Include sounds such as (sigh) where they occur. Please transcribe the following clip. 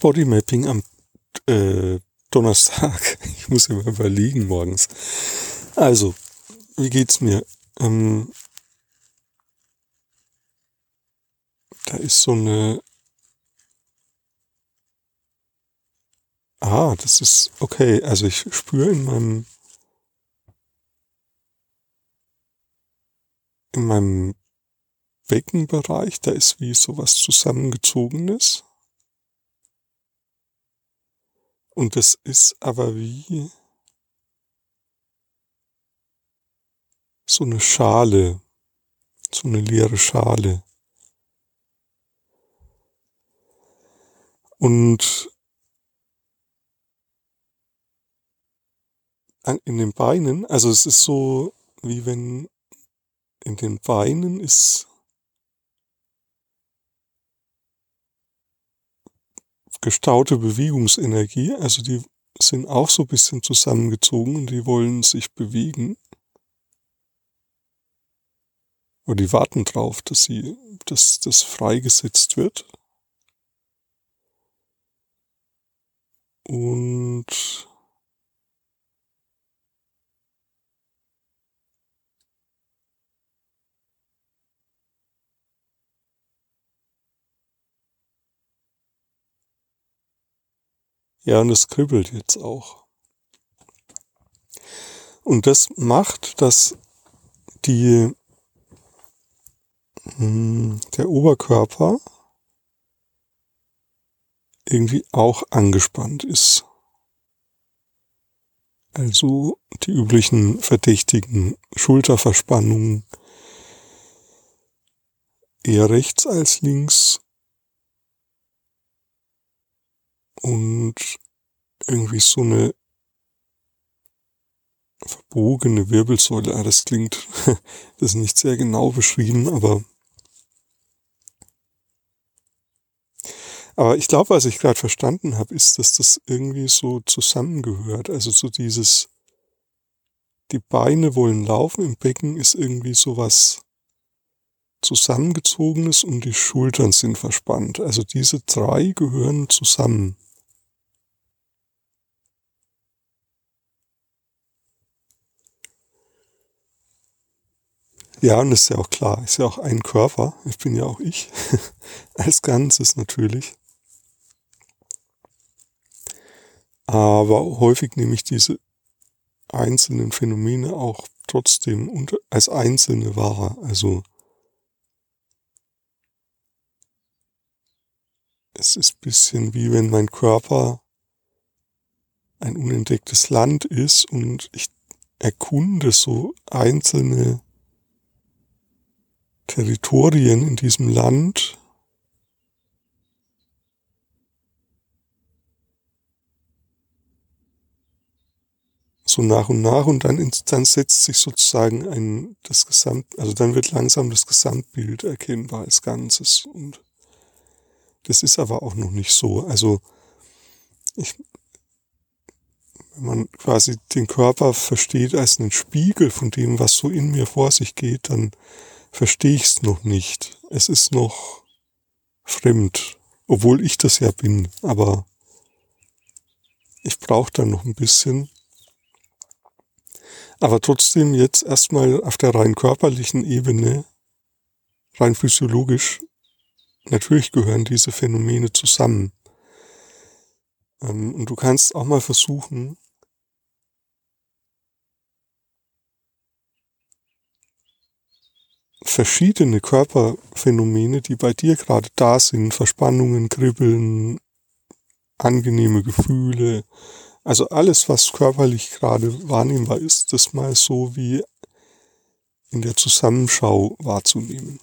Bodymapping am äh, Donnerstag. (laughs) Ich muss immer überlegen morgens. Also, wie geht's mir? Ähm, da ist so eine. Ah, das ist okay. Also ich spüre in meinem in meinem Beckenbereich, da ist wie sowas zusammengezogenes. Und das ist aber wie so eine Schale, so eine leere Schale. Und in den Beinen, also es ist so, wie wenn in den Beinen ist gestaute Bewegungsenergie, also die sind auch so ein bisschen zusammengezogen und die wollen sich bewegen. Oder die warten drauf, dass sie, dass das freigesetzt wird. Und Ja, und es kribbelt jetzt auch. Und das macht, dass die, hm, der Oberkörper irgendwie auch angespannt ist. Also die üblichen verdächtigen Schulterverspannungen eher rechts als links und irgendwie so eine verbogene Wirbelsäule. Ah, das klingt, (laughs) das ist nicht sehr genau beschrieben, aber aber ich glaube, was ich gerade verstanden habe, ist, dass das irgendwie so zusammengehört. Also so dieses, die Beine wollen laufen, im Becken ist irgendwie sowas zusammengezogenes und die Schultern sind verspannt. Also diese drei gehören zusammen. Ja, und ist ja auch klar, ist ja auch ein Körper. Ich bin ja auch ich. (laughs) Als Ganzes natürlich. Aber häufig nehme ich diese einzelnen Phänomene auch trotzdem als einzelne wahr. Also es ist ein bisschen wie wenn mein Körper ein unentdecktes Land ist und ich erkunde so einzelne Territorien in diesem Land so nach und nach und dann, dann setzt sich sozusagen ein, das Gesamt, also dann wird langsam das Gesamtbild erkennbar als Ganzes und das ist aber auch noch nicht so. Also ich, wenn man quasi den Körper versteht als einen Spiegel von dem, was so in mir vor sich geht, dann verstehe ich es noch nicht. Es ist noch fremd, obwohl ich das ja bin, aber ich brauche dann noch ein bisschen. Aber trotzdem jetzt erstmal auf der rein körperlichen Ebene, rein physiologisch, natürlich gehören diese Phänomene zusammen. Ähm, und du kannst auch mal versuchen, verschiedene Körperphänomene, die bei dir gerade da sind, Verspannungen, Kribbeln, angenehme Gefühle, also alles, was körperlich gerade wahrnehmbar ist, das mal so wie in der Zusammenschau wahrzunehmen.